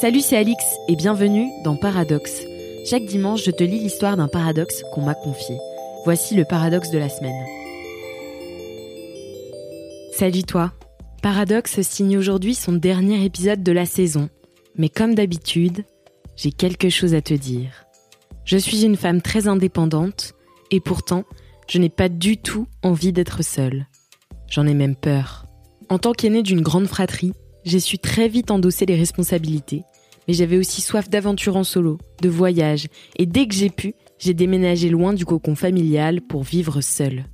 Salut, c'est Alix et bienvenue dans Paradoxe. Chaque dimanche, je te lis l'histoire d'un paradoxe qu'on m'a confié. Voici le paradoxe de la semaine. Salut toi. Paradoxe signe aujourd'hui son dernier épisode de la saison. Mais comme d'habitude, j'ai quelque chose à te dire. Je suis une femme très indépendante et pourtant, je n'ai pas du tout envie d'être seule. J'en ai même peur. En tant qu'aînée d'une grande fratrie, j'ai su très vite endosser les responsabilités, mais j'avais aussi soif d'aventure en solo, de voyage, et dès que j'ai pu, j'ai déménagé loin du cocon familial pour vivre seule.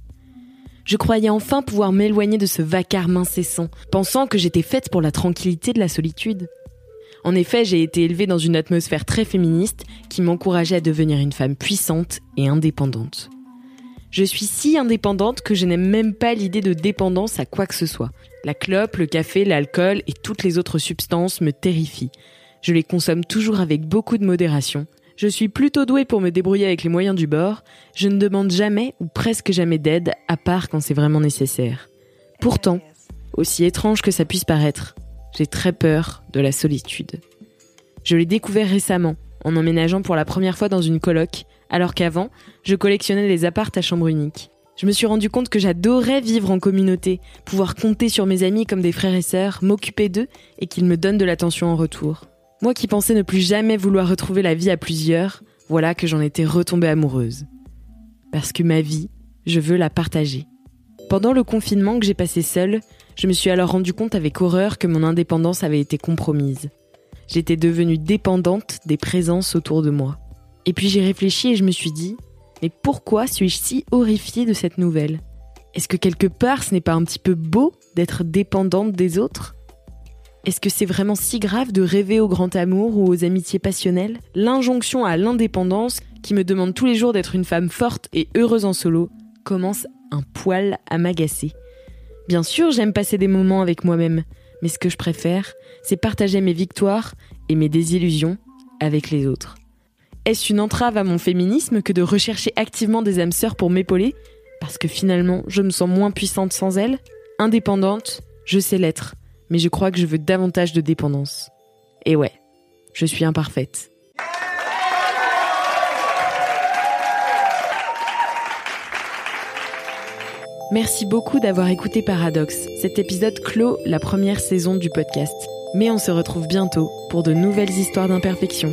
Je croyais enfin pouvoir m'éloigner de ce vacarme incessant, pensant que j'étais faite pour la tranquillité de la solitude. En effet, j'ai été élevée dans une atmosphère très féministe qui m'encourageait à devenir une femme puissante et indépendante. Je suis si indépendante que je n'aime même pas l'idée de dépendance à quoi que ce soit. La clope, le café, l'alcool et toutes les autres substances me terrifient. Je les consomme toujours avec beaucoup de modération. Je suis plutôt douée pour me débrouiller avec les moyens du bord. Je ne demande jamais ou presque jamais d'aide, à part quand c'est vraiment nécessaire. Pourtant, aussi étrange que ça puisse paraître, j'ai très peur de la solitude. Je l'ai découvert récemment, en emménageant pour la première fois dans une coloc, alors qu'avant, je collectionnais les appartes à chambre unique. Je me suis rendu compte que j'adorais vivre en communauté, pouvoir compter sur mes amis comme des frères et sœurs, m'occuper d'eux et qu'ils me donnent de l'attention en retour. Moi qui pensais ne plus jamais vouloir retrouver la vie à plusieurs, voilà que j'en étais retombée amoureuse. Parce que ma vie, je veux la partager. Pendant le confinement que j'ai passé seule, je me suis alors rendu compte avec horreur que mon indépendance avait été compromise. J'étais devenue dépendante des présences autour de moi. Et puis j'ai réfléchi et je me suis dit, mais pourquoi suis-je si horrifiée de cette nouvelle? Est-ce que quelque part ce n'est pas un petit peu beau d'être dépendante des autres? Est-ce que c'est vraiment si grave de rêver au grand amour ou aux amitiés passionnelles? L'injonction à l'indépendance, qui me demande tous les jours d'être une femme forte et heureuse en solo, commence un poil à m'agacer. Bien sûr, j'aime passer des moments avec moi-même, mais ce que je préfère, c'est partager mes victoires et mes désillusions avec les autres. Est-ce une entrave à mon féminisme que de rechercher activement des âmes sœurs pour m'épauler? Parce que finalement, je me sens moins puissante sans elles Indépendante, je sais l'être, mais je crois que je veux davantage de dépendance. Et ouais, je suis imparfaite. Merci beaucoup d'avoir écouté Paradoxe. Cet épisode clôt la première saison du podcast. Mais on se retrouve bientôt pour de nouvelles histoires d'imperfection.